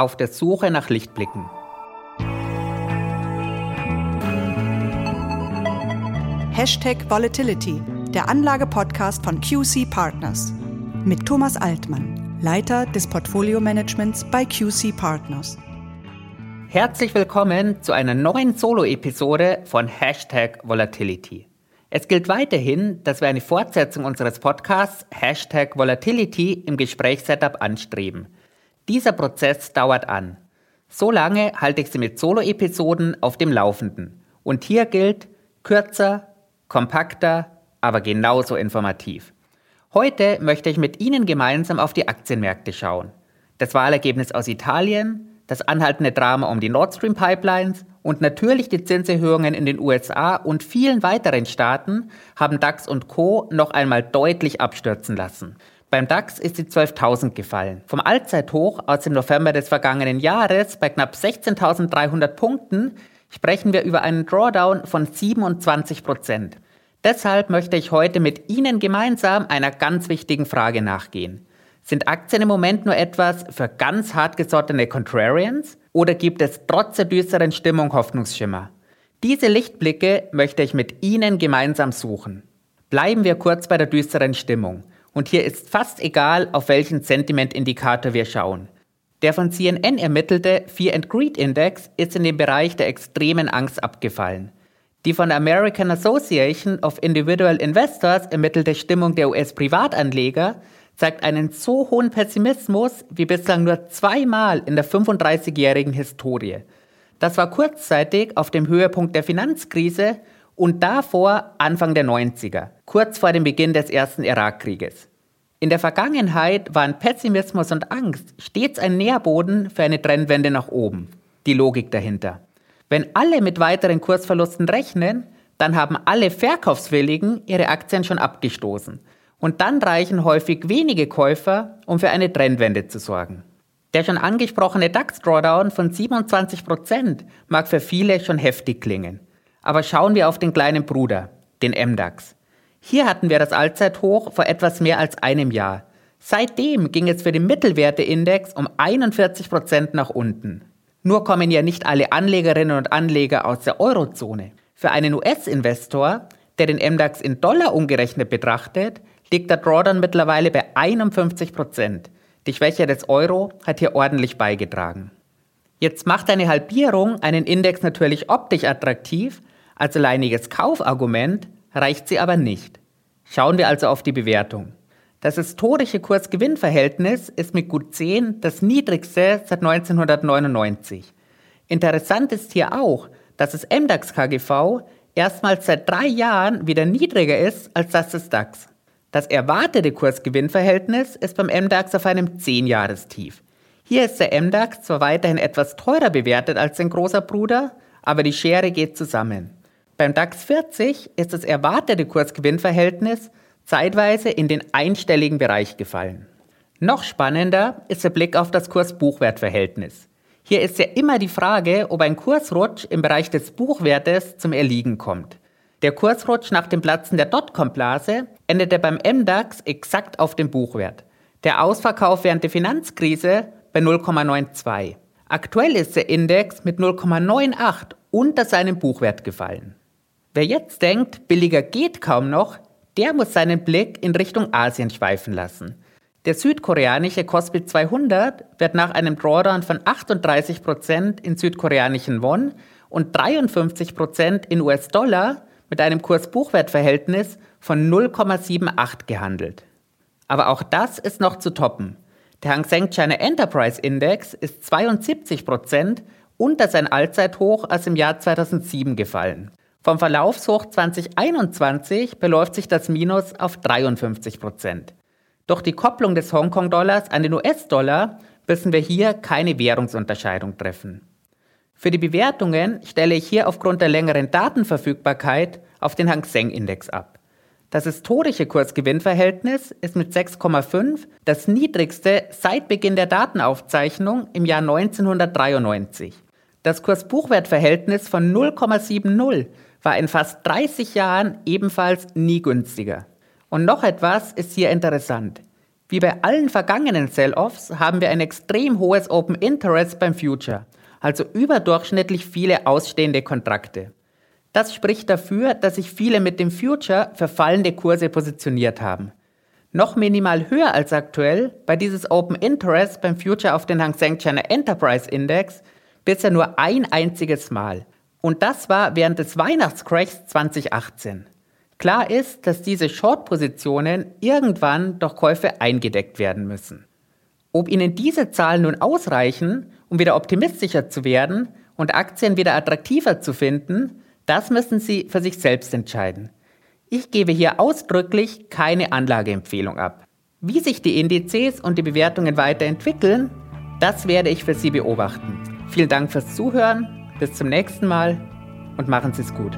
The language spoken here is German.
auf der Suche nach Lichtblicken. Hashtag Volatility, der Anlage-Podcast von QC Partners. Mit Thomas Altmann, Leiter des Portfolio-Managements bei QC Partners. Herzlich willkommen zu einer neuen Solo-Episode von Hashtag Volatility. Es gilt weiterhin, dass wir eine Fortsetzung unseres Podcasts Hashtag Volatility im Gesprächssetup anstreben. Dieser Prozess dauert an. So lange halte ich Sie mit Solo-Episoden auf dem Laufenden. Und hier gilt kürzer, kompakter, aber genauso informativ. Heute möchte ich mit Ihnen gemeinsam auf die Aktienmärkte schauen. Das Wahlergebnis aus Italien, das anhaltende Drama um die Nord Stream Pipelines und natürlich die Zinserhöhungen in den USA und vielen weiteren Staaten haben DAX und Co. noch einmal deutlich abstürzen lassen. Beim DAX ist die 12.000 gefallen. Vom Allzeithoch aus dem November des vergangenen Jahres bei knapp 16.300 Punkten sprechen wir über einen Drawdown von 27 Prozent. Deshalb möchte ich heute mit Ihnen gemeinsam einer ganz wichtigen Frage nachgehen. Sind Aktien im Moment nur etwas für ganz hartgesottene Contrarians oder gibt es trotz der düsteren Stimmung Hoffnungsschimmer? Diese Lichtblicke möchte ich mit Ihnen gemeinsam suchen. Bleiben wir kurz bei der düsteren Stimmung. Und hier ist fast egal, auf welchen Sentimentindikator wir schauen. Der von CNN ermittelte Fear and Greed Index ist in den Bereich der extremen Angst abgefallen. Die von der American Association of Individual Investors ermittelte Stimmung der US-Privatanleger zeigt einen so hohen Pessimismus wie bislang nur zweimal in der 35-jährigen Historie. Das war kurzzeitig auf dem Höhepunkt der Finanzkrise und davor Anfang der 90er, kurz vor dem Beginn des ersten Irakkrieges. In der Vergangenheit waren Pessimismus und Angst stets ein Nährboden für eine Trendwende nach oben. Die Logik dahinter. Wenn alle mit weiteren Kursverlusten rechnen, dann haben alle Verkaufswilligen ihre Aktien schon abgestoßen und dann reichen häufig wenige Käufer, um für eine Trendwende zu sorgen. Der schon angesprochene DAX-Drawdown von 27% mag für viele schon heftig klingen. Aber schauen wir auf den kleinen Bruder, den MDAX. Hier hatten wir das Allzeithoch vor etwas mehr als einem Jahr. Seitdem ging es für den Mittelwerteindex um 41% nach unten. Nur kommen ja nicht alle Anlegerinnen und Anleger aus der Eurozone. Für einen US-Investor, der den MDAX in Dollar umgerechnet betrachtet, liegt der Drawdown mittlerweile bei 51 Prozent. Die Schwäche des Euro hat hier ordentlich beigetragen. Jetzt macht eine Halbierung einen Index natürlich optisch attraktiv, als alleiniges Kaufargument reicht sie aber nicht. Schauen wir also auf die Bewertung. Das historische Kurs-Gewinn-Verhältnis ist mit gut 10 das niedrigste seit 1999. Interessant ist hier auch, dass das MDAX KGV erstmals seit drei Jahren wieder niedriger ist als das des DAX. Das erwartete Kursgewinnverhältnis ist beim MDAX auf einem 10-Jahrestief. Hier ist der MDAX zwar weiterhin etwas teurer bewertet als sein großer Bruder, aber die Schere geht zusammen. Beim DAX 40 ist das erwartete Kursgewinnverhältnis zeitweise in den einstelligen Bereich gefallen. Noch spannender ist der Blick auf das Kurs-Buchwert-Verhältnis. Hier ist ja immer die Frage, ob ein Kursrutsch im Bereich des Buchwertes zum Erliegen kommt. Der Kursrutsch nach dem Platzen der Dotcom-Blase endete beim MDAX exakt auf dem Buchwert. Der Ausverkauf während der Finanzkrise bei 0,92. Aktuell ist der Index mit 0,98 unter seinem Buchwert gefallen. Wer jetzt denkt, billiger geht kaum noch, der muss seinen Blick in Richtung Asien schweifen lassen. Der südkoreanische Kospi 200 wird nach einem Drawdown von 38% in südkoreanischen Won und 53% in US-Dollar mit einem Kurs-Buchwert-Verhältnis von 0,78 gehandelt. Aber auch das ist noch zu toppen. Der Hang Seng China Enterprise Index ist 72% unter sein Allzeithoch aus dem Jahr 2007 gefallen. Vom Verlaufshoch 2021 beläuft sich das Minus auf 53% Durch die Kopplung des Hongkong-Dollars an den US-Dollar müssen wir hier keine Währungsunterscheidung treffen. Für die Bewertungen stelle ich hier aufgrund der längeren Datenverfügbarkeit auf den Hang Seng Index ab. Das historische Kursgewinnverhältnis ist mit 6,5 das niedrigste seit Beginn der Datenaufzeichnung im Jahr 1993. Das Kurs-Buchwert-Verhältnis von 0,70 war in fast 30 Jahren ebenfalls nie günstiger. Und noch etwas ist hier interessant. Wie bei allen vergangenen Sell-Offs haben wir ein extrem hohes Open Interest beim Future, also überdurchschnittlich viele ausstehende Kontrakte. Das spricht dafür, dass sich viele mit dem Future für fallende Kurse positioniert haben. Noch minimal höher als aktuell bei dieses Open Interest beim Future auf den Hang Seng China Enterprise Index bisher nur ein einziges Mal. Und das war während des Weihnachtscrashs 2018. Klar ist, dass diese Short-Positionen irgendwann durch Käufe eingedeckt werden müssen. Ob Ihnen diese Zahlen nun ausreichen, um wieder optimistischer zu werden und Aktien wieder attraktiver zu finden, das müssen Sie für sich selbst entscheiden. Ich gebe hier ausdrücklich keine Anlageempfehlung ab. Wie sich die Indizes und die Bewertungen weiterentwickeln, das werde ich für Sie beobachten. Vielen Dank fürs Zuhören, bis zum nächsten Mal und machen Sie es gut.